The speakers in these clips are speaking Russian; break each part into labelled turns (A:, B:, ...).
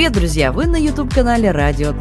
A: Привет, друзья! Вы на YouTube-канале «Радио.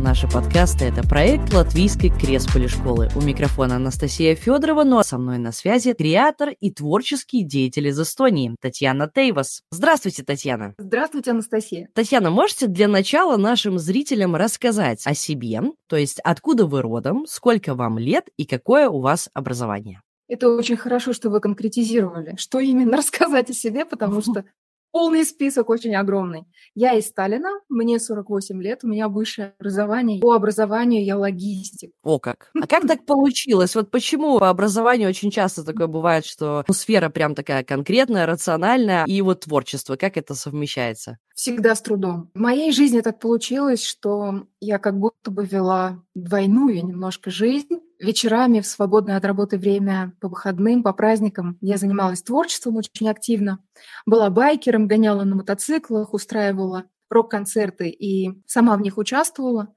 A: Наши подкасты – это проект Латвийской Кресполи школы. У микрофона Анастасия Федорова, ну а со мной на связи креатор и творческий деятель из Эстонии Татьяна Тейвас. Здравствуйте, Татьяна!
B: Здравствуйте, Анастасия!
A: Татьяна, можете для начала нашим зрителям рассказать о себе, то есть откуда вы родом, сколько вам лет и какое у вас образование?
B: Это очень хорошо, что вы конкретизировали, что именно рассказать о себе, потому что Полный список очень огромный. Я из Сталина, мне 48 лет, у меня высшее образование. По образованию я логистик.
A: О как! А как так получилось? Вот почему по образованию очень часто такое бывает, что ну, сфера прям такая конкретная, рациональная, и вот творчество, как это совмещается?
B: Всегда с трудом. В моей жизни так получилось, что я как будто бы вела двойную немножко жизнь вечерами в свободное от работы время по выходным, по праздникам я занималась творчеством очень активно. Была байкером, гоняла на мотоциклах, устраивала рок-концерты и сама в них участвовала.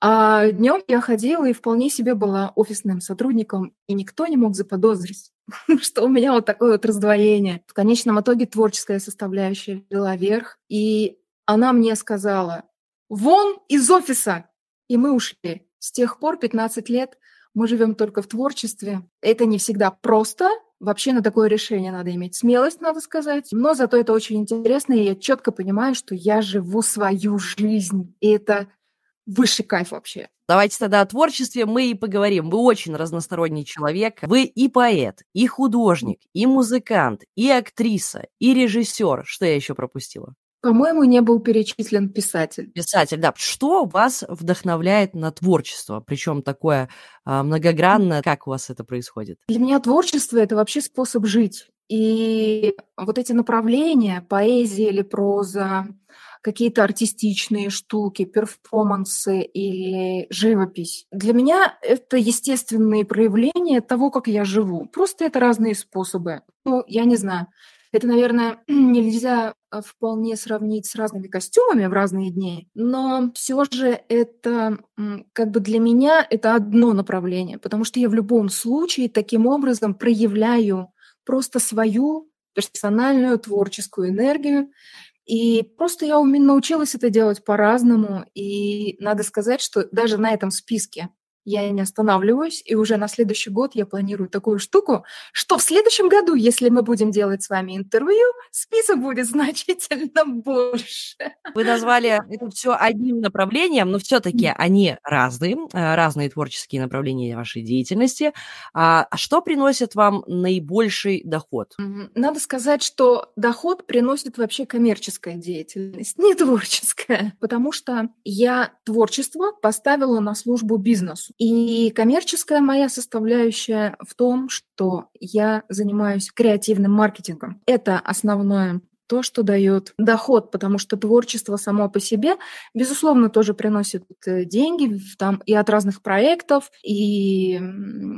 B: А днем я ходила и вполне себе была офисным сотрудником, и никто не мог заподозрить, что у меня вот такое вот раздвоение. В конечном итоге творческая составляющая взяла верх, и она мне сказала, вон из офиса! И мы ушли. С тех пор 15 лет мы живем только в творчестве. Это не всегда просто. Вообще на такое решение надо иметь смелость, надо сказать. Но зато это очень интересно, и я четко понимаю, что я живу свою жизнь. И это высший кайф вообще.
A: Давайте тогда о творчестве мы и поговорим. Вы очень разносторонний человек. Вы и поэт, и художник, и музыкант, и актриса, и режиссер. Что я еще пропустила?
B: По-моему, не был перечислен писатель.
A: Писатель, да. Что вас вдохновляет на творчество? Причем такое а, многогранное. Как у вас это происходит?
B: Для меня творчество – это вообще способ жить. И вот эти направления, поэзия или проза, какие-то артистичные штуки, перформансы или живопись. Для меня это естественные проявления того, как я живу. Просто это разные способы. Ну, я не знаю. Это, наверное, нельзя а, вполне сравнить с разными костюмами в разные дни, но все же это как бы для меня это одно направление, потому что я в любом случае таким образом проявляю просто свою персональную творческую энергию. И просто я научилась это делать по-разному. И надо сказать, что даже на этом списке я не останавливаюсь, и уже на следующий год я планирую такую штуку, что в следующем году, если мы будем делать с вами интервью, список будет значительно больше.
A: Вы назвали это все одним направлением, но все-таки они разные, э, разные творческие направления вашей деятельности. А, а что приносит вам наибольший доход?
B: Надо сказать, что доход приносит вообще коммерческая деятельность, не творческая, потому что я творчество поставила на службу бизнесу. И коммерческая моя составляющая в том, что я занимаюсь креативным маркетингом. Это основное то, что дает доход, потому что творчество само по себе, безусловно, тоже приносит э, деньги там, и от разных проектов, и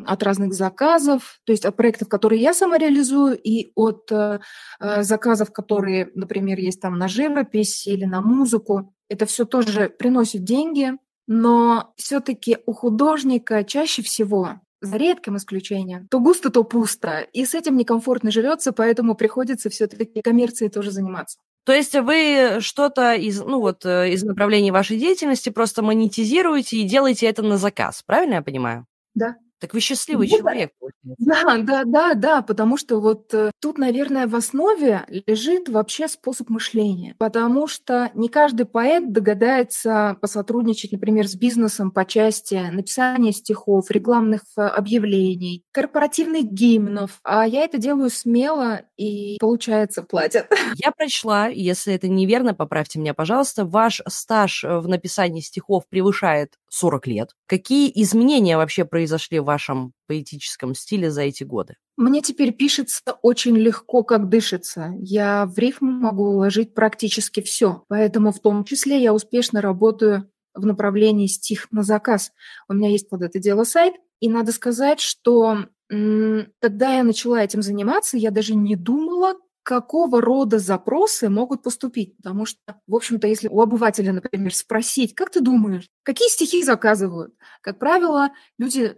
B: от разных заказов, то есть от проектов, которые я сама реализую, и от э, э заказов, которые, например, есть там на живопись или на музыку. Это все тоже приносит деньги, но все-таки у художника чаще всего за редким исключением, то густо, то пусто. И с этим некомфортно живется, поэтому приходится все-таки коммерцией тоже заниматься.
A: То есть вы что-то из, ну вот, э, из направлений вашей деятельности просто монетизируете и делаете это на заказ, правильно я понимаю?
B: Да.
A: Так вы счастливый человек.
B: Да, да, да, да, потому что вот э, тут, наверное, в основе лежит вообще способ мышления, потому что не каждый поэт догадается посотрудничать, например, с бизнесом по части написания стихов, рекламных э, объявлений, корпоративных гимнов, а я это делаю смело и, получается, платят.
A: Я прочла, если это неверно, поправьте меня, пожалуйста, ваш стаж в написании стихов превышает 40 лет. Какие изменения вообще произошли в вашем поэтическом стиле за эти годы?
B: Мне теперь пишется очень легко, как дышится. Я в рифму могу уложить практически все. Поэтому в том числе я успешно работаю в направлении стих на заказ. У меня есть под это дело сайт, и надо сказать, что когда я начала этим заниматься, я даже не думала, какого рода запросы могут поступить. Потому что, в общем-то, если у обывателя, например, спросить, как ты думаешь, какие стихи заказывают, как правило, люди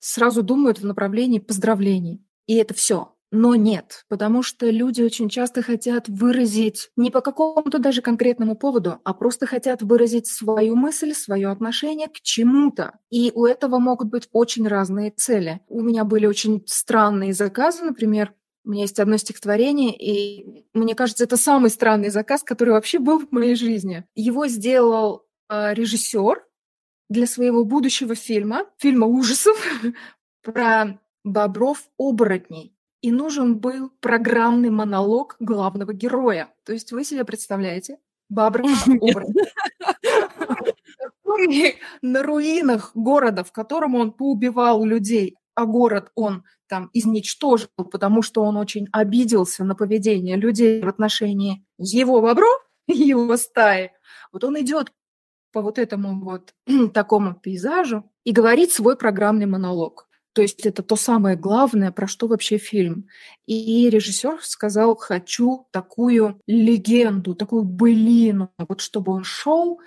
B: сразу думают в направлении поздравлений. И это все. но нет, потому что люди очень часто хотят выразить не по какому-то даже конкретному поводу, а просто хотят выразить свою мысль, свое отношение к чему-то. И у этого могут быть очень разные цели. У меня были очень странные заказы, например, у меня есть одно стихотворение, и мне кажется, это самый странный заказ, который вообще был в моей жизни. Его сделал э, режиссер для своего будущего фильма, фильма ужасов про бобров-оборотней и нужен был программный монолог главного героя. То есть вы себе представляете, который на руинах города, в котором он поубивал людей, а город он там изничтожил, потому что он очень обиделся на поведение людей в отношении его бобров, его стаи. Вот он идет по вот этому вот такому пейзажу и говорит свой программный монолог. То есть это то самое главное, про что вообще фильм. И режиссер сказал, хочу такую легенду, такую былину, вот чтобы он шел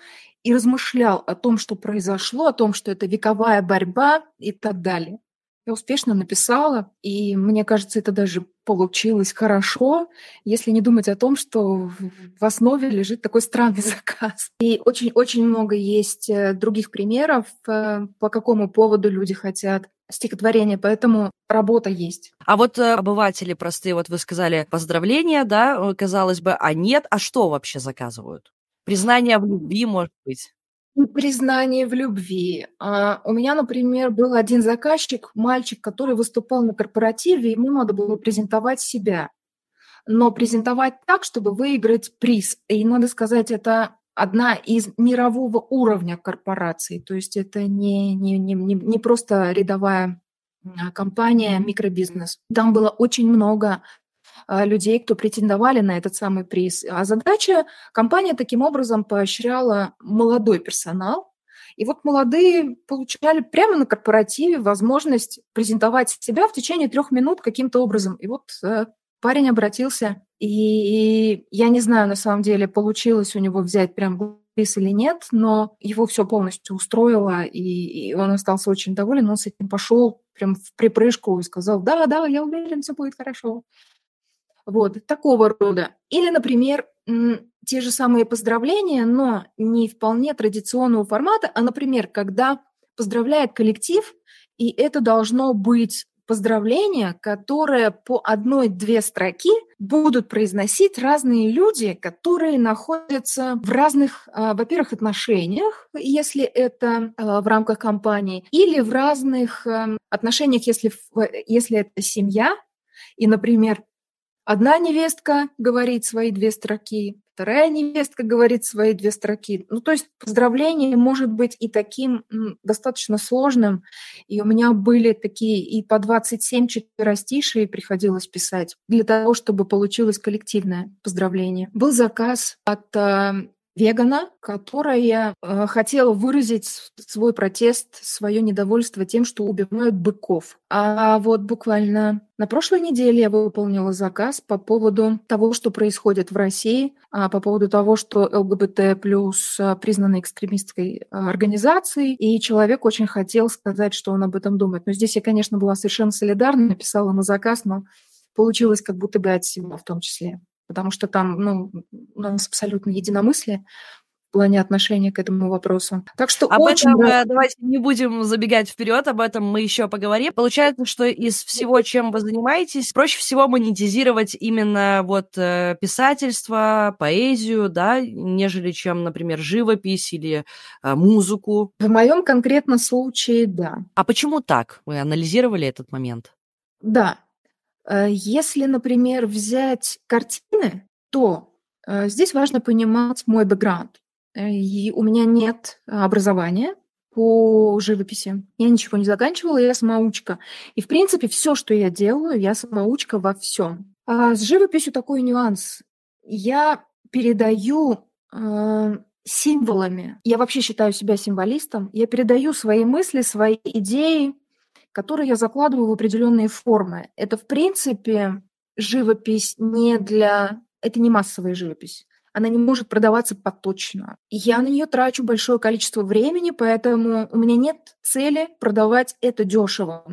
B: и размышлял о том, что произошло, о том, что это вековая борьба и так далее. Я успешно написала, и мне кажется, это даже получилось хорошо, если не думать о том, что в основе лежит такой странный заказ. И очень-очень много есть э, других примеров, э, по какому поводу люди хотят стихотворение, поэтому работа есть.
A: А вот э, обыватели простые, вот вы сказали поздравления, да, казалось бы, а нет, а что вообще заказывают? Признание в любви, может быть?
B: Признание в любви. А, у меня, например, был один заказчик, мальчик, который выступал на корпоративе, ему надо было презентовать себя. Но презентовать так, чтобы выиграть приз. И, надо сказать, это одна из мирового уровня корпораций. То есть это не, не, не, не просто рядовая компания, микробизнес. Там было очень много людей, кто претендовали на этот самый приз. А задача компания таким образом поощряла молодой персонал. И вот молодые получали прямо на корпоративе возможность презентовать себя в течение трех минут каким-то образом. И вот э, парень обратился, и я не знаю, на самом деле, получилось у него взять прям приз или нет, но его все полностью устроило, и, и он остался очень доволен, он с этим пошел прям в припрыжку и сказал, да, да, я уверен, все будет хорошо. Вот, такого рода. Или, например, те же самые поздравления, но не вполне традиционного формата, а, например, когда поздравляет коллектив, и это должно быть поздравления, которые по одной-две строки будут произносить разные люди, которые находятся в разных, а, во-первых, отношениях, если это а, в рамках компании, или в разных эм, отношениях, если, если это семья, и, например, Одна невестка говорит свои две строки, вторая невестка говорит свои две строки. Ну, то есть поздравление может быть и таким достаточно сложным. И у меня были такие и по 27 четверостишие приходилось писать для того, чтобы получилось коллективное поздравление. Был заказ от э, вегана, которая э, хотела выразить свой протест, свое недовольство тем, что убивают быков. А вот буквально на прошлой неделе я выполнила заказ по поводу того, что происходит в России, а по поводу того, что ЛГБТ плюс э, признана экстремистской э, организацией, и человек очень хотел сказать, что он об этом думает. Но здесь я, конечно, была совершенно солидарна, написала на заказ, но получилось как будто бы от себя в том числе потому что там ну, у нас абсолютно единомыслие в плане отношения к этому вопросу. Так что
A: об
B: очень
A: этом рад... давайте не будем забегать вперед, об этом мы еще поговорим. Получается, что из всего, чем вы занимаетесь, проще всего монетизировать именно вот э, писательство, поэзию, да, нежели чем, например, живопись или э, музыку.
B: В моем конкретном случае, да.
A: А почему так? Вы анализировали этот момент?
B: Да, Э, если, например, взять картины, то э, здесь важно понимать мой бэкграунд. Э, и у меня нет образования по живописи. Я ничего не заканчивала, я самоучка. И, в принципе, все, что я делаю, я самоучка во всем. А с живописью такой нюанс. Я передаю э, символами. Я вообще считаю себя символистом. Я передаю свои мысли, свои идеи которые я закладываю в определенные формы. Это, в принципе, живопись не для... Это не массовая живопись. она не может продаваться поточно. Я на нее трачу большое количество времени, поэтому у меня нет цели продавать это дешево.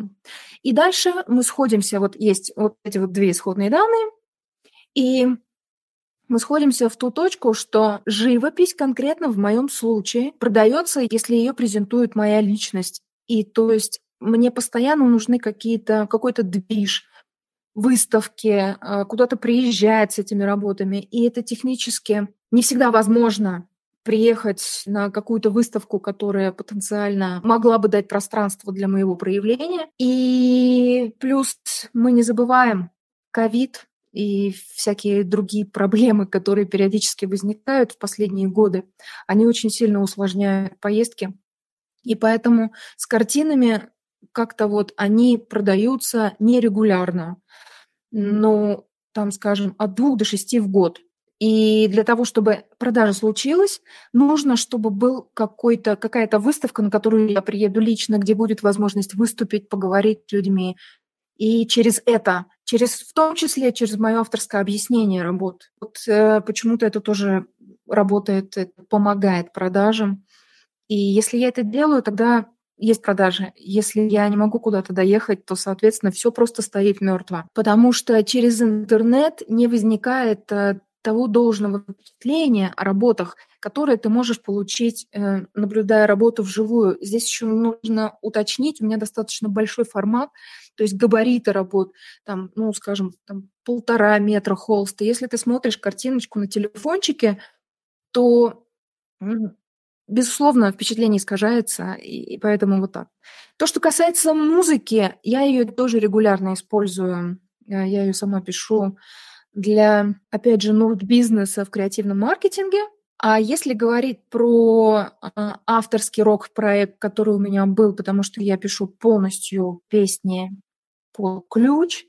B: И дальше мы сходимся, вот есть вот эти вот две исходные данные, и мы сходимся в ту точку, что живопись конкретно в моем случае продается, если ее презентует моя личность. И то есть мне постоянно нужны какие-то, какой-то движ, выставки, а, куда-то приезжать с этими работами. И это технически не всегда возможно приехать на какую-то выставку, которая потенциально могла бы дать пространство для моего проявления. И плюс мы не забываем, ковид и всякие другие проблемы, которые периодически возникают в последние годы, они очень сильно усложняют поездки. И поэтому с картинами как-то вот они продаются нерегулярно, ну, там, скажем, от двух до шести в год. И для того, чтобы продажа случилась, нужно, чтобы был какой-то, какая-то выставка, на которую я приеду лично, где будет возможность выступить, поговорить с людьми. И через это, через, в том числе через мое авторское объяснение работ. Вот э, почему-то это тоже работает, это помогает продажам. И если я это делаю, тогда есть продажи. Если я не могу куда-то доехать, то, соответственно, все просто стоит мертво. Потому что через интернет не возникает э, того должного впечатления о работах, которые ты можешь получить, э, наблюдая работу вживую. Здесь еще нужно уточнить, у меня достаточно большой формат, то есть габариты работ, там, ну, скажем, там, полтора метра холста. Если ты смотришь картиночку на телефончике, то безусловно, впечатление искажается, и, поэтому вот так. То, что касается музыки, я ее тоже регулярно использую. Э, я ее сама пишу для, опять же, норд бизнеса в креативном маркетинге. А если говорить про а, авторский рок-проект, который у меня был, потому что я пишу полностью песни по ключ,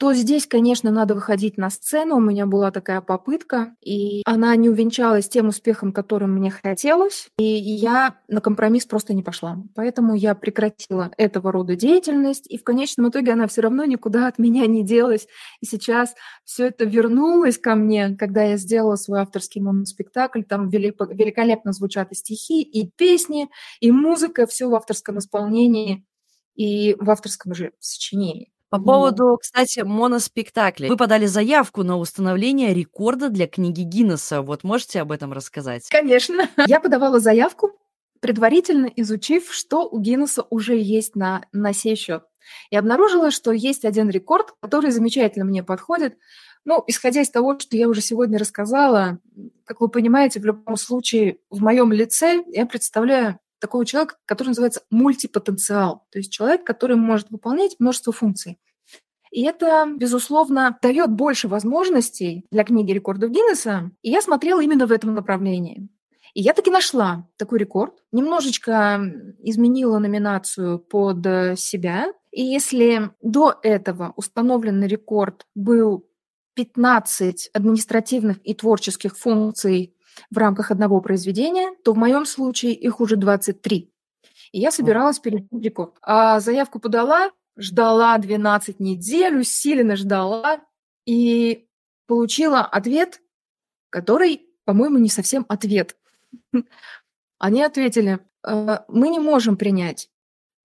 B: то здесь, конечно, надо выходить на сцену. У меня была такая попытка, и она не увенчалась тем успехом, которым мне хотелось, и я на компромисс просто не пошла. Поэтому я прекратила этого рода деятельность, и в конечном итоге она все равно никуда от меня не делась. И сейчас все это вернулось ко мне, когда я сделала свой авторский моноспектакль. Там великолепно звучат и стихи, и песни, и музыка, все в авторском исполнении и в авторском же сочинении.
A: По поводу, кстати, моноспектакля. Вы подали заявку на установление рекорда для книги Гиннесса. Вот можете об этом рассказать?
B: Конечно. Я подавала заявку, предварительно изучив, что у Гиннесса уже есть на, на сей счет. И обнаружила, что есть один рекорд, который замечательно мне подходит. Ну, исходя из того, что я уже сегодня рассказала, как вы понимаете, в любом случае в моем лице я представляю такого человека, который называется мультипотенциал, то есть человек, который может выполнять множество функций. И это, безусловно, дает больше возможностей для книги рекордов Гиннесса. И я смотрела именно в этом направлении. И я таки нашла такой рекорд, немножечко изменила номинацию под себя. И если до этого установленный рекорд был 15 административных и творческих функций в рамках одного произведения, то в моем случае их уже 23. И я собиралась перейти рекорд. А заявку подала, ждала 12 недель, усиленно ждала и получила ответ, который, по-моему, не совсем ответ. Они ответили, «Э, мы не можем принять.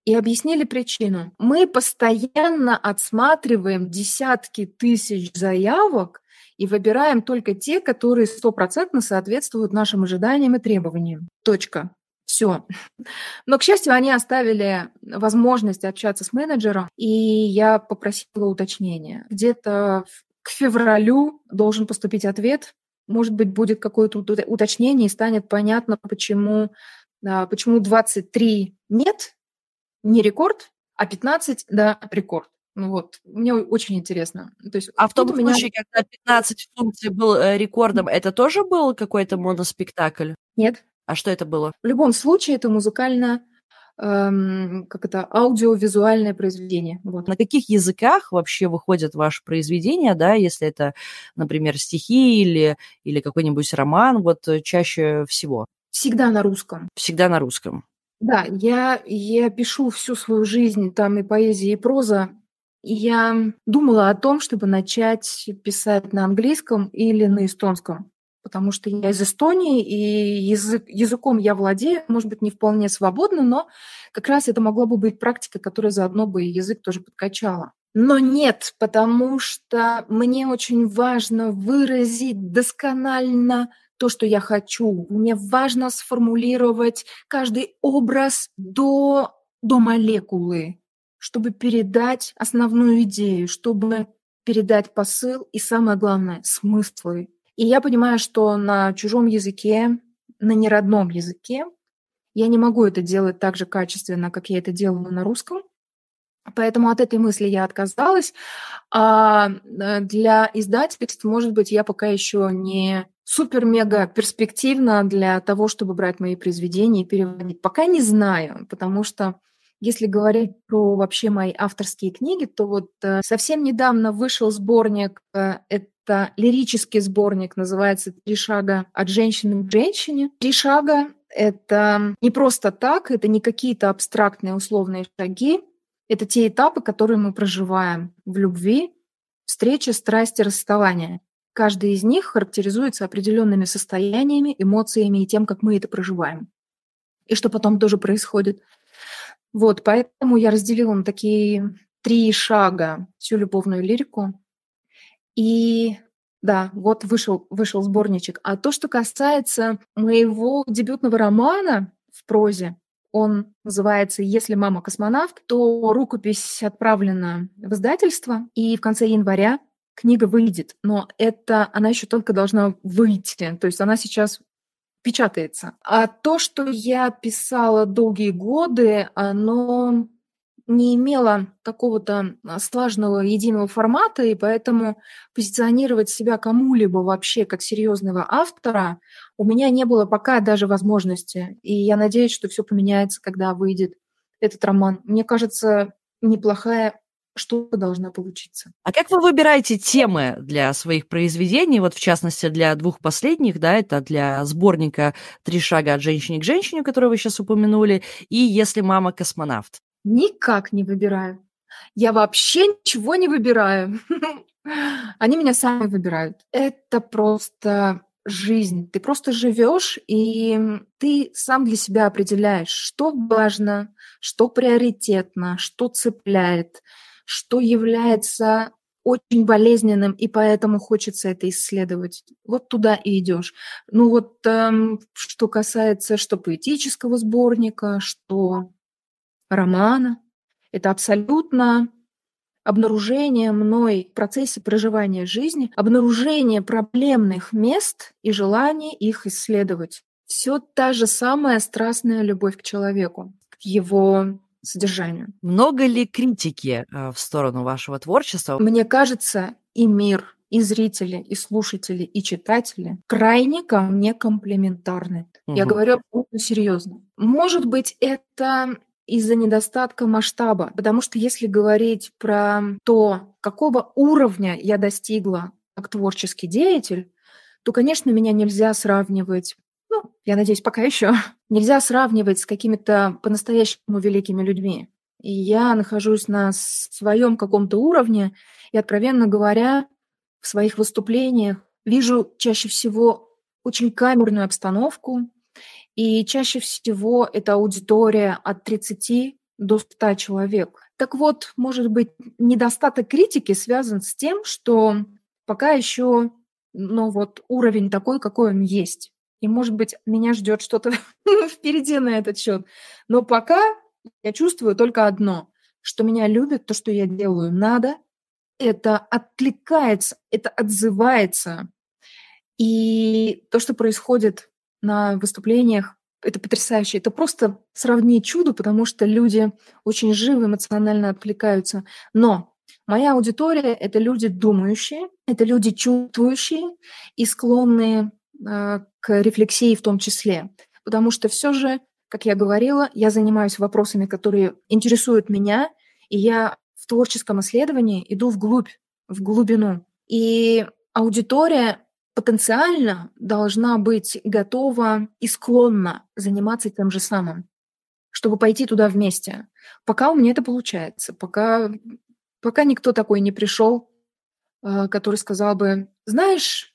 B: И объяснили причину. Мы постоянно отсматриваем десятки тысяч заявок и выбираем только те, которые стопроцентно соответствуют нашим ожиданиям и требованиям. Точка. Все. Но, к счастью, они оставили возможность общаться с менеджером, и я попросила уточнения. Где-то к февралю должен поступить ответ. Может быть, будет какое-то уточнение, и станет понятно, почему, а, почему 23 нет, не рекорд, а 15, да, рекорд. Ну вот, мне очень интересно.
A: То есть, а в том случае, меня... когда 15 функций был э, рекордом, это тоже был какой-то моноспектакль?
B: Нет.
A: А что это было?
B: В любом случае, это музыкально эм, как это, аудиовизуальное произведение.
A: Вот. На каких языках вообще выходят ваши произведения, да, если это, например, стихи или, или какой-нибудь роман, вот э, чаще всего?
B: Всегда на русском.
A: Всегда на русском.
B: Да, я, я пишу всю свою жизнь, там и поэзия, и проза я думала о том, чтобы начать писать на английском или на эстонском, потому что я из Эстонии, и язык, языком я владею, может быть, не вполне свободно, но как раз это могла бы быть практика, которая заодно бы язык тоже подкачала. Но нет, потому что мне очень важно выразить досконально то, что я хочу. Мне важно сформулировать каждый образ до, до молекулы, чтобы передать основную идею, чтобы передать посыл и, самое главное, смыслы. И я понимаю, что на чужом языке, на неродном языке я не могу это делать так же качественно, как я это делала на русском. Поэтому от этой мысли я отказалась. А э, для издательств, может быть, я пока еще не супер-мега перспективна для того, чтобы брать мои произведения и переводить. Пока не знаю, потому что если говорить про вообще мои авторские книги, то вот э, совсем недавно вышел сборник, э, это лирический сборник, называется «Три шага от женщины к женщине». «Три шага» — это не просто так, это не какие-то абстрактные условные шаги, это те этапы, которые мы проживаем в любви, встрече, страсти, расставания. Каждый из них характеризуется определенными состояниями, эмоциями и тем, как мы это проживаем. И что потом тоже происходит. Вот, поэтому я разделила на такие три шага всю любовную лирику. И да, вот вышел, вышел сборничек. А то, что касается моего дебютного романа в прозе, он называется «Если мама космонавт», то рукопись отправлена в издательство, и в конце января книга выйдет. Но это она еще только должна выйти. То есть она сейчас печатается. А то, что я писала долгие годы, оно не имело какого-то а, слаженного единого формата, и поэтому позиционировать себя кому-либо вообще как серьезного автора у меня не было пока даже возможности. И я надеюсь, что все поменяется, когда выйдет этот роман. Мне кажется, неплохая что должна получиться.
A: А как вы выбираете темы для своих произведений? Вот в частности для двух последних, да, это для сборника «Три шага от женщины к женщине», который вы сейчас упомянули, и «Если мама космонавт».
B: Никак не выбираю. Я вообще ничего не выбираю. Они меня сами выбирают. Это просто жизнь. Ты просто живешь, и ты сам для себя определяешь, что важно, что приоритетно, что цепляет, что является очень болезненным, и поэтому хочется это исследовать. Вот туда и идешь. Ну вот эм, что касается что поэтического сборника, что романа, это абсолютно обнаружение мной в процессе проживания жизни, обнаружение проблемных мест и желание их исследовать. Все та же самая страстная любовь к человеку, к его содержанию.
A: Много ли критики э, в сторону вашего творчества?
B: Мне кажется, и мир, и зрители, и слушатели, и читатели крайне ко мне комплементарны. Угу. Я говорю абсолютно серьезно. Может быть, это из-за недостатка масштаба, потому что если говорить про то, какого уровня я достигла как творческий деятель, то, конечно, меня нельзя сравнивать ну, я надеюсь, пока еще, нельзя сравнивать с какими-то по-настоящему великими людьми. И я нахожусь на своем каком-то уровне, и, откровенно говоря, в своих выступлениях вижу чаще всего очень камерную обстановку, и чаще всего это аудитория от 30 до 100 человек. Так вот, может быть, недостаток критики связан с тем, что пока еще ну, вот уровень такой, какой он есть. И, может быть, меня ждет что-то впереди на этот счет. Но пока я чувствую только одно, что меня любят, то, что я делаю, надо. Это откликается, это отзывается. И то, что происходит на выступлениях, это потрясающе. Это просто сравнить чудо, потому что люди очень живо, эмоционально откликаются. Но моя аудитория — это люди думающие, это люди чувствующие и склонные к рефлексии в том числе. Потому что все же, как я говорила, я занимаюсь вопросами, которые интересуют меня, и я в творческом исследовании иду вглубь, в глубину. И аудитория потенциально должна быть готова и склонна заниматься тем же самым, чтобы пойти туда вместе. Пока у меня это получается, пока, пока никто такой не пришел, а, который сказал бы, знаешь,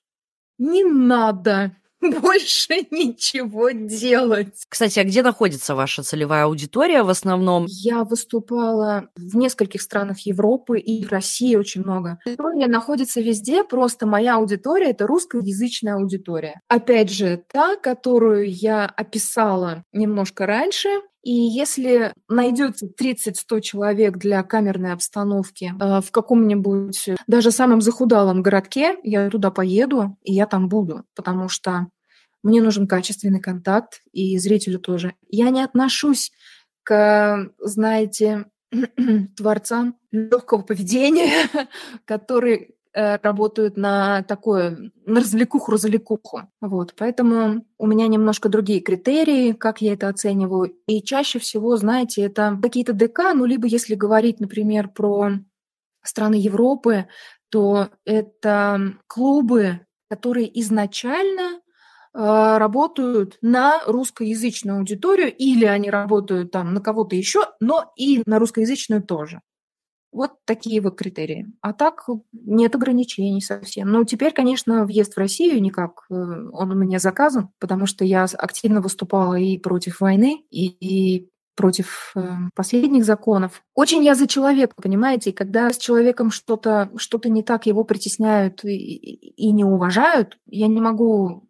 B: не надо больше ничего делать.
A: Кстати, а где находится ваша целевая аудитория в основном?
B: Я выступала в нескольких странах Европы и в России очень много. Аудитория находится везде, просто моя аудитория — это русскоязычная аудитория. Опять же, та, которую я описала немножко раньше, и если найдется 30-100 человек для камерной обстановки э, в каком-нибудь, даже самом захудалом городке, я туда поеду, и я там буду, потому что мне нужен качественный контакт, и зрителю тоже. Я не отношусь к, знаете, творцам легкого поведения, которые Э, работают на такое, на развлекуху-развлекуху. Вот, поэтому у меня немножко другие критерии, как я это оцениваю. И чаще всего, знаете, это какие-то ДК, ну, либо если говорить, например, про страны Европы, то это клубы, которые изначально э, работают на русскоязычную аудиторию, или они работают там на кого-то еще, но и на русскоязычную тоже. Вот такие вот критерии. А так нет ограничений совсем. Но теперь, конечно, въезд в Россию никак, э, он у меня заказан, потому что я активно выступала и против войны, и, и против э, последних законов. Очень я за человека, понимаете, и когда с человеком что-то что не так, его притесняют и, и не уважают, я не могу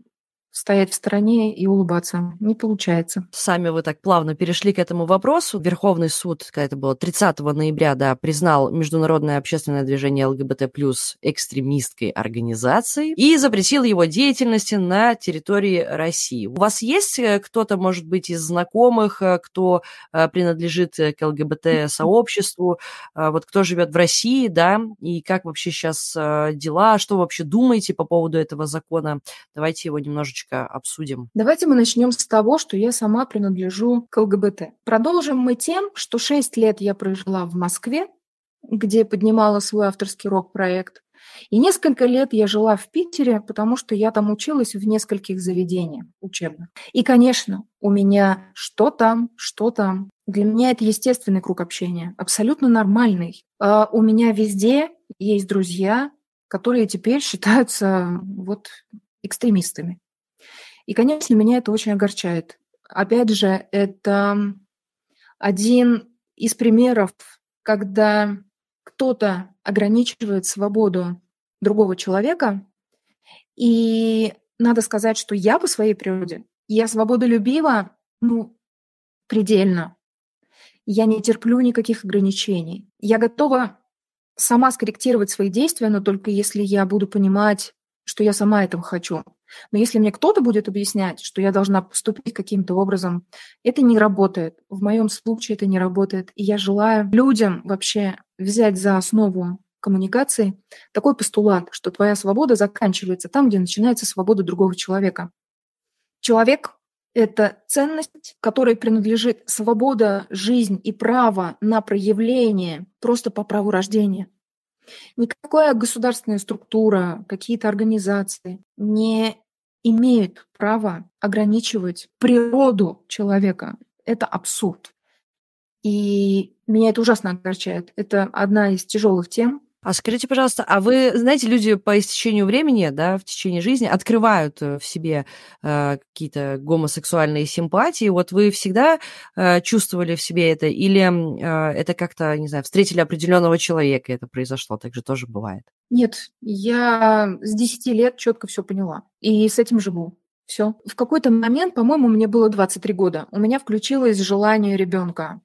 B: стоять в стороне и улыбаться. Не получается.
A: Сами вы так плавно перешли к этому вопросу. Верховный суд, когда это было 30 ноября, да, признал Международное общественное движение ЛГБТ+, экстремистской организацией и запретил его деятельности на территории России. У вас есть э, кто-то, может быть, из знакомых, э, кто э, принадлежит к ЛГБТ-сообществу, вот кто живет в России, да, и как вообще сейчас дела, что вы вообще думаете по поводу этого закона? Давайте его немножечко немножечко обсудим.
B: Давайте мы начнем с того, что я сама принадлежу к ЛГБТ. Продолжим мы тем, что 6 лет я прожила в Москве, где поднимала свой авторский рок-проект. И несколько лет я жила в Питере, потому что я там училась в нескольких заведениях учебных. И, конечно, у меня что там, что там. Для меня это естественный круг общения, абсолютно нормальный. А у меня везде есть друзья, которые теперь считаются вот экстремистами. И, конечно, меня это очень огорчает. Опять же, это один из примеров, когда кто-то ограничивает свободу другого человека. И надо сказать, что я по своей природе, я свободолюбива, ну, предельно. Я не терплю никаких ограничений. Я готова сама скорректировать свои действия, но только если я буду понимать, что я сама этого хочу. Но если мне кто-то будет объяснять, что я должна поступить каким-то образом, это не работает. В моем случае это не работает. И я желаю людям вообще взять за основу коммуникации такой постулат, что твоя свобода заканчивается там, где начинается свобода другого человека. Человек — это ценность, которой принадлежит свобода, жизнь и право на проявление просто по праву рождения. Никакая государственная структура, какие-то организации не имеют права ограничивать природу человека. Это абсурд. И меня это ужасно огорчает. Это одна из тяжелых тем,
A: а скажите, пожалуйста, а вы, знаете, люди по истечению времени, да, в течение жизни открывают э, в себе э, какие-то гомосексуальные симпатии. Вот вы всегда э, чувствовали в себе это, или э, это как-то, не знаю, встретили определенного человека, и это произошло? Так же тоже бывает.
B: Нет, я с 10 лет четко все поняла. И с этим живу. Все. В какой-то момент, по-моему, мне было 23 года, у меня включилось желание ребенка.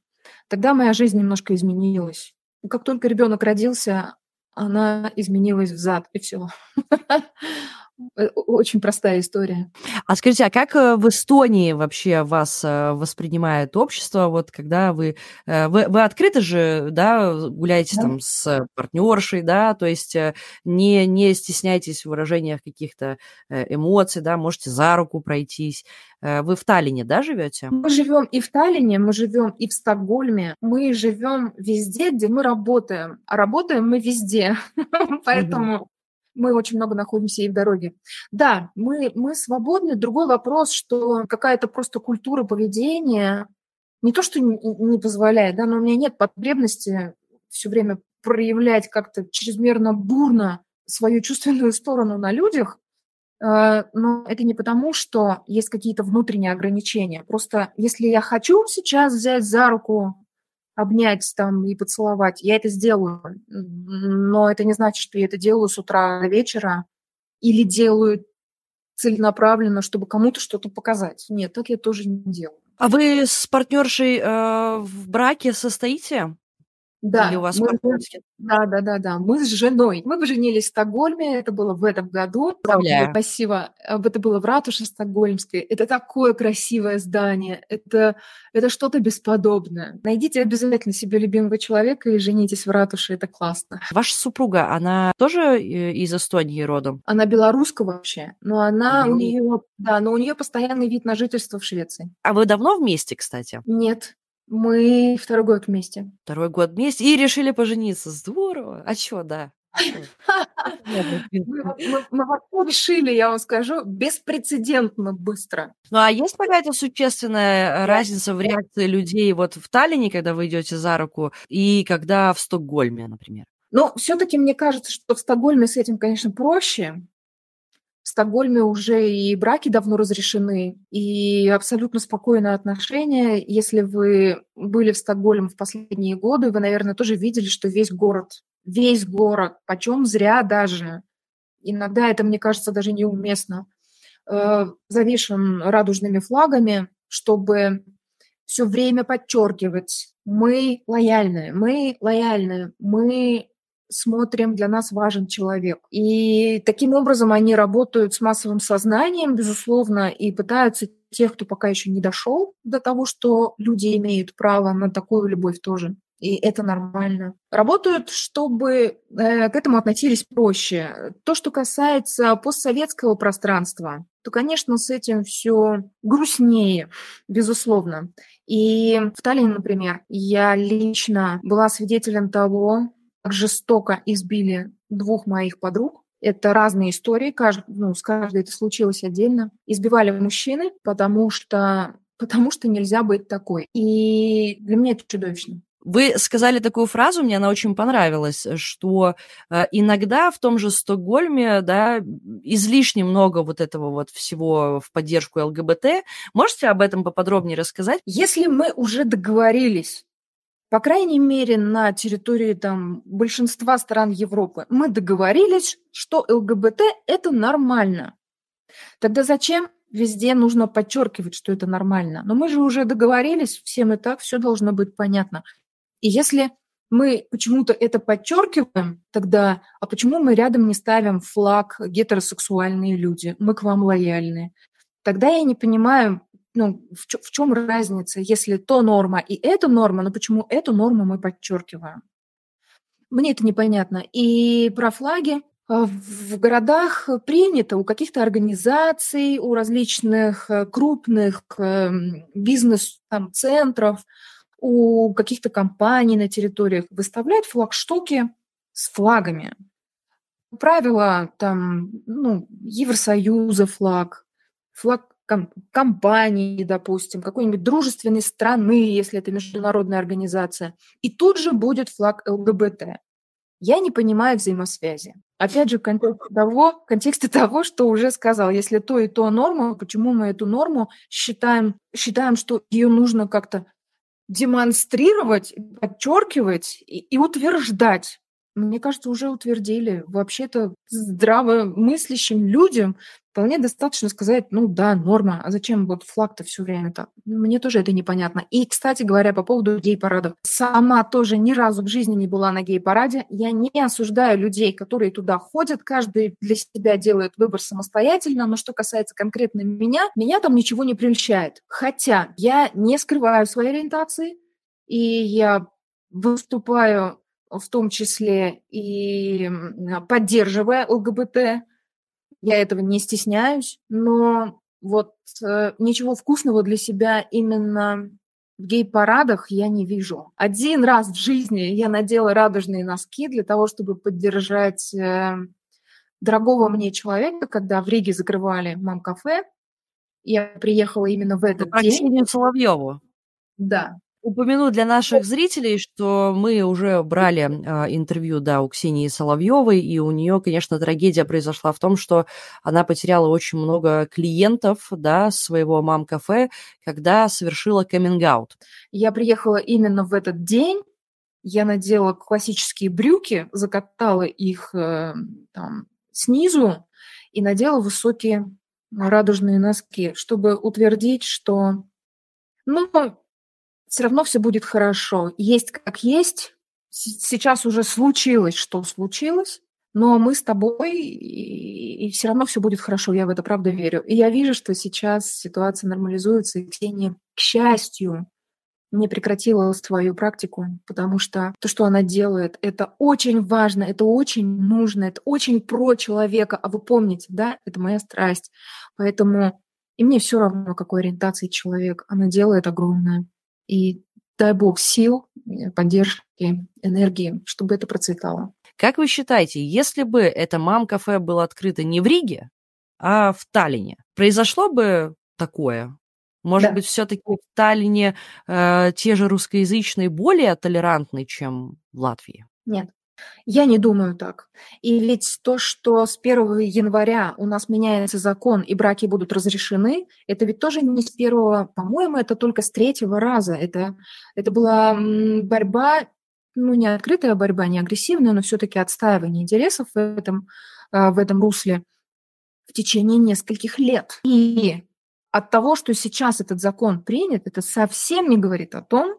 B: Тогда моя жизнь немножко изменилась. Как только ребенок родился, она изменилась в зад, и все. Э, очень простая история.
A: А скажите, а как э, в Эстонии вообще вас э, воспринимает общество, вот когда вы, вы, вы открыто же, да, гуляете да. там с партнершей, да, то есть не, не стесняйтесь в выражениях каких-то эмоций, да, можете за руку пройтись. Вы в Таллине, да, живете?
B: Мы живем и в Таллине, мы живем и в Стокгольме, мы живем везде, где мы работаем, а работаем мы везде, поэтому мы очень много находимся и в дороге. Да, мы, мы свободны. Другой вопрос, что какая-то просто культура поведения не то, что не, не позволяет, да, но у меня нет потребности все время проявлять как-то чрезмерно бурно свою чувственную сторону на людях, Э, но это не потому, что есть какие-то внутренние ограничения. Просто если я хочу сейчас взять за руку, обнять там и поцеловать, я это сделаю. Но это не значит, что я это делаю с утра до вечера или делаю целенаправленно, чтобы кому-то что-то показать. Нет, так я тоже не делаю.
A: А вы с партнершей э, в браке состоите?
B: Да,
A: Или у вас
B: мы, да, да, да, да. Мы с женой. Мы поженились в Стокгольме, это было в этом году.
A: Поздравляю.
B: Спасибо. Э, Это было в ратуше Стокгольмской. Это такое красивое здание. Это, это что-то бесподобное. Найдите обязательно себе любимого человека и женитесь в ратуше. Это классно.
A: Ваша супруга, она тоже э, из Эстонии родом?
B: Она белоруска вообще, но она у
A: Мгм.
B: нее, да, но у нее постоянный вид на жительство в Швеции.
A: А вы давно вместе, кстати?
B: Нет, мы второй год вместе.
A: Второй год вместе и решили пожениться. Здорово. А чё, да.
B: Мы, вообще решили, я вам скажу, беспрецедентно быстро.
A: Ну, а есть какая-то существенная э, разница в реакции людей вот в Таллине, когда вы идете за руку, и когда в Стокгольме, например?
B: Но все-таки мне кажется, что в Стокгольме с этим, конечно, проще. В Стокгольме уже и браки давно разрешены, и абсолютно спокойные отношения. Если вы были в Стокгольме в последние годы, вы, наверное, тоже видели, что весь город, весь город, почем зря даже, иногда это, мне кажется, даже неуместно, э, завешен радужными флагами, чтобы все время подчеркивать, мы лояльны, мы лояльны, мы смотрим, для нас важен человек. И таким образом они работают с массовым сознанием, безусловно, и пытаются тех, кто пока еще не дошел до того, что люди имеют право на такую любовь тоже. И это нормально. Работают, чтобы э, к этому относились проще. То, что касается постсоветского пространства, то, конечно, с этим все грустнее, безусловно. И в Таллине, например, я лично была свидетелем того, жестоко избили двух моих подруг. Это разные истории, кажд... ну, с каждой это случилось отдельно. Избивали мужчины, потому что, потому что нельзя быть такой. И для меня это чудовищно.
A: Вы сказали такую фразу, мне она очень понравилась, что э, иногда в том же Стокгольме, да, излишне много вот этого вот всего в поддержку ЛГБТ. Можете об этом поподробнее рассказать?
B: Если мы уже договорились по крайней мере, на территории там, большинства стран Европы, мы договорились, что ЛГБТ – это нормально. Тогда зачем везде нужно подчеркивать, что это нормально? Но мы же уже договорились, всем и так все должно быть понятно. И если мы почему-то это подчеркиваем, тогда, а почему мы рядом не ставим флаг гетеросексуальные люди, мы к вам лояльны? Тогда я не понимаю, ну, в, чё, в чем разница, если то норма и это норма, но почему эту норму мы подчеркиваем? Мне это непонятно. И про флаги в городах принято у каких-то организаций, у различных крупных бизнес-центров, у каких-то компаний на территориях выставлять флагштуки с флагами. Правила там, ну, Евросоюза флаг, флаг компании, допустим, какой-нибудь дружественной страны, если это международная организация, и тут же будет флаг ЛГБТ. Я не понимаю взаимосвязи. Опять же, в контексте того, в контексте того, что уже сказал, если то и то норма, почему мы эту норму считаем, считаем что ее нужно как-то демонстрировать, подчеркивать и, и утверждать. Мне кажется, уже утвердили. Вообще-то здравомыслящим людям вполне достаточно сказать, ну да, норма, а зачем вот флаг-то все время так? Мне тоже это непонятно. И, кстати говоря, по поводу гей-парадов. Сама тоже ни разу в жизни не была на гей-параде. Я не осуждаю людей, которые туда ходят. Каждый для себя делает выбор самостоятельно. Но что касается конкретно меня, меня там ничего не прельщает. Хотя я не скрываю своей ориентации, и я выступаю в том числе и поддерживая ЛГБТ, я этого не стесняюсь, но вот э, ничего вкусного для себя именно в гей-парадах я не вижу. Один раз в жизни я надела радужные носки для того, чтобы поддержать э, дорогого мне человека, когда в Риге закрывали мам-кафе. Я приехала именно в этот день.
A: Соловьеву.
B: Да,
A: упомяну для наших зрителей, что мы уже брали э, интервью, да, у Ксении Соловьевой, и у нее, конечно, трагедия произошла в том, что она потеряла очень много клиентов, да, своего мам-кафе, когда совершила каминг-аут.
B: Я приехала именно в этот день, я надела классические брюки, закатала их э, там снизу и надела высокие радужные носки, чтобы утвердить, что ну, все равно все будет хорошо. Есть как есть. Сейчас уже случилось, что случилось, но мы с тобой, и, и все равно все будет хорошо. Я в это правда верю. И я вижу, что сейчас ситуация нормализуется, и Ксения, к счастью, не прекратила свою практику, потому что то, что она делает, это очень важно, это очень нужно, это очень про человека. А вы помните, да, это моя страсть. Поэтому и мне все равно, какой ориентации человек. Она делает огромное. И дай бог сил, э, поддержки, энергии, чтобы это процветало.
A: Как вы считаете, если бы это мам-кафе было открыто не в Риге, а в Таллине, произошло бы такое? Может да. быть, все-таки в Таллине э, те же русскоязычные более толерантны, чем в Латвии?
B: Нет. Я не думаю так. И ведь то, что с 1 января у нас меняется закон и браки будут разрешены, это ведь тоже не с первого, по-моему, это только с третьего раза. Это, это была борьба, ну не открытая борьба, не агрессивная, но все-таки отстаивание интересов в этом, а, в этом русле в течение нескольких лет. И от того, что сейчас этот закон принят, это совсем не говорит о том,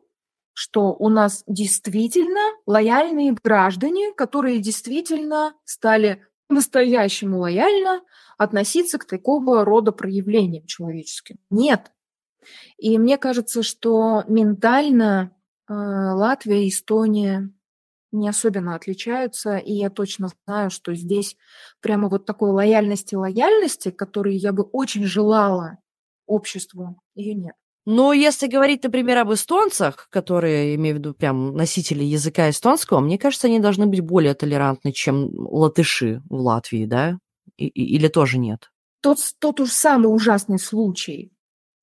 B: что у нас действительно лояльные граждане, которые действительно стали настоящему лояльно относиться к такого рода проявлениям человеческим. Нет. И мне кажется, что ментально э, Латвия и Эстония не особенно отличаются, и я точно знаю, что здесь прямо вот такой лояльности лояльности, которой я бы очень желала обществу, ее нет.
A: Но если говорить, например, об эстонцах, которые, имею в виду прям носители языка эстонского, мне кажется, они должны быть более толерантны, чем латыши в Латвии, да? И, или тоже нет?
B: Тот, тот уж самый ужасный случай,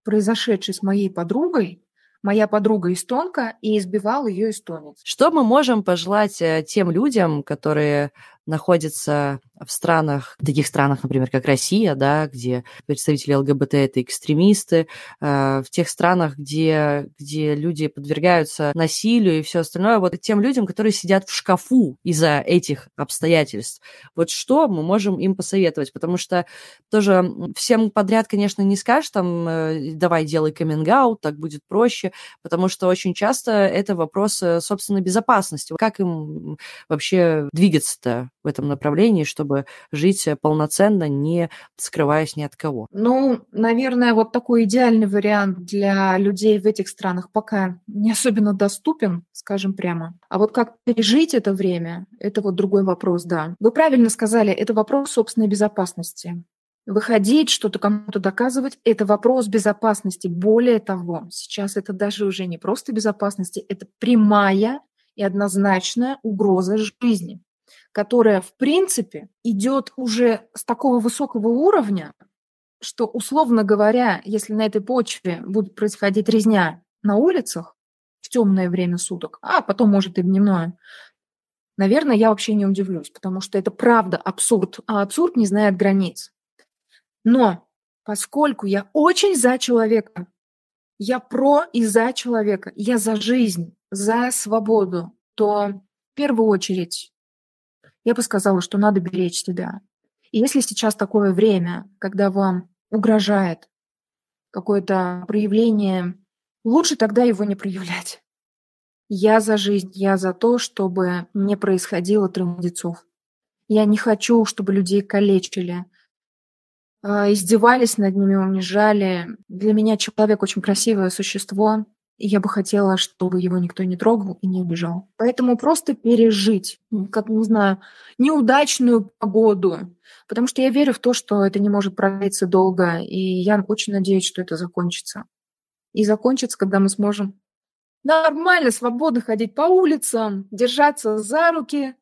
B: произошедший с моей подругой, моя подруга эстонка, и избивал ее эстонец.
A: Что мы можем пожелать э, тем людям, которые находятся в странах, в таких странах, например, как Россия, да, где представители ЛГБТ это экстремисты, э, в тех странах, где, где люди подвергаются насилию и все остальное, вот тем людям, которые сидят в шкафу из-за этих обстоятельств. Вот что мы можем им посоветовать? Потому что тоже всем подряд, конечно, не скажешь, там, э, давай делай каминг так будет проще, потому что очень часто это вопрос, э, собственно, безопасности. Как им вообще двигаться-то в этом направлении, чтобы жить полноценно, не скрываясь ни от кого?
B: Ну, наверное, вот такой идеальный вариант для людей в этих странах пока не особенно доступен, скажем прямо. А вот как пережить это время, это вот другой вопрос, да. Вы правильно сказали, это вопрос собственной безопасности. Выходить, что-то кому-то доказывать – это вопрос безопасности. Более того, сейчас это даже уже не просто безопасности, это прямая и однозначная угроза жизни которая, в принципе, идет уже с такого высокого уровня, что, условно говоря, если на этой почве будет происходить резня на улицах в темное время суток, а потом, может, и дневное, наверное, я вообще не удивлюсь, потому что это правда абсурд, а абсурд не знает границ. Но поскольку я очень за человека, я про и за человека, я за жизнь, за свободу, то в первую очередь я бы сказала, что надо беречь себя. И если сейчас такое время, когда вам угрожает какое-то проявление, лучше тогда его не проявлять. Я за жизнь, я за то, чтобы не происходило травмдецов. Я не хочу, чтобы людей калечили, а, издевались над ними, унижали. Для меня человек очень красивое существо, и я бы хотела, чтобы его никто не трогал и не обижал. Поэтому просто пережить, как, не знаю, неудачную погоду. Потому что я верю в то, что это не может продлиться долго. И я очень надеюсь, что это закончится. И закончится, когда мы сможем нормально, свободно ходить по улицам, держаться за руки,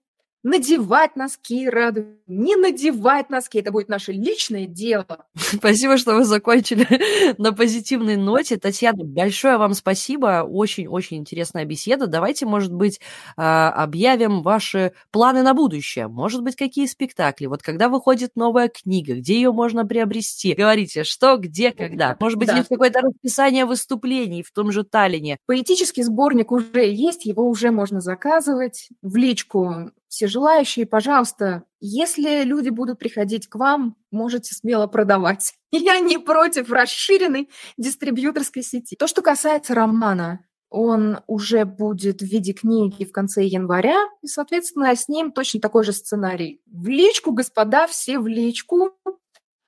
B: надевать носки, радовать, не надевать носки. Это будет наше личное дело.
A: Спасибо, что вы закончили на позитивной ноте. Татьяна, большое вам спасибо. Очень-очень интересная беседа. Давайте, может быть, а, объявим ваши планы на будущее. Может быть, какие спектакли. Вот когда выходит новая книга, где ее можно приобрести? Говорите, что, где, когда. Может быть, да. есть какое-то расписание выступлений в том же Таллине.
B: Поэтический сборник уже есть, его уже можно заказывать в личку все желающие, пожалуйста, если люди будут приходить к вам, можете смело продавать. Я не против расширенной дистрибьюторской сети. То, что касается романа, он уже будет в виде книги в конце января, и, соответственно, с ним точно такой же сценарий. В личку, господа, все в личку.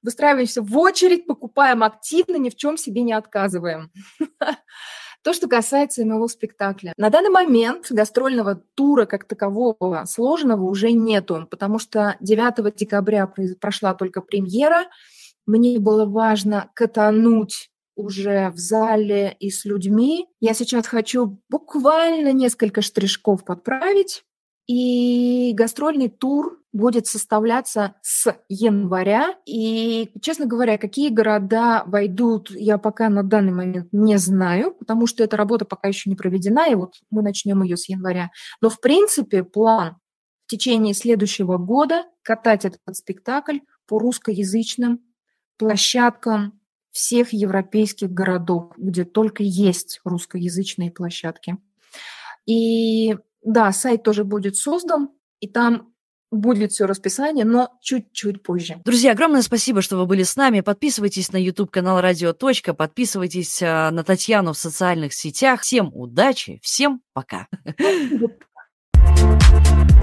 B: Выстраиваемся в очередь, покупаем активно, ни в чем себе не отказываем. То, что касается моего спектакля. На данный момент гастрольного тура как такового сложного уже нету, потому что 9 декабря прошла только премьера. Мне было важно катануть уже в зале и с людьми. Я сейчас хочу буквально несколько штришков подправить. И гастрольный тур будет составляться с января. И, честно говоря, какие города войдут, я пока на данный момент не знаю, потому что эта работа пока еще не проведена, и вот мы начнем ее с января. Но, в принципе, план в течение следующего года катать этот спектакль по русскоязычным площадкам всех европейских городов, где только есть русскоязычные площадки. И да, сайт тоже будет создан, и там будет все расписание, но чуть-чуть позже.
A: Друзья, огромное спасибо, что вы были с нами. Подписывайтесь на YouTube-канал Радио. Подписывайтесь э, на Татьяну в социальных сетях. Всем удачи, всем пока. Thank.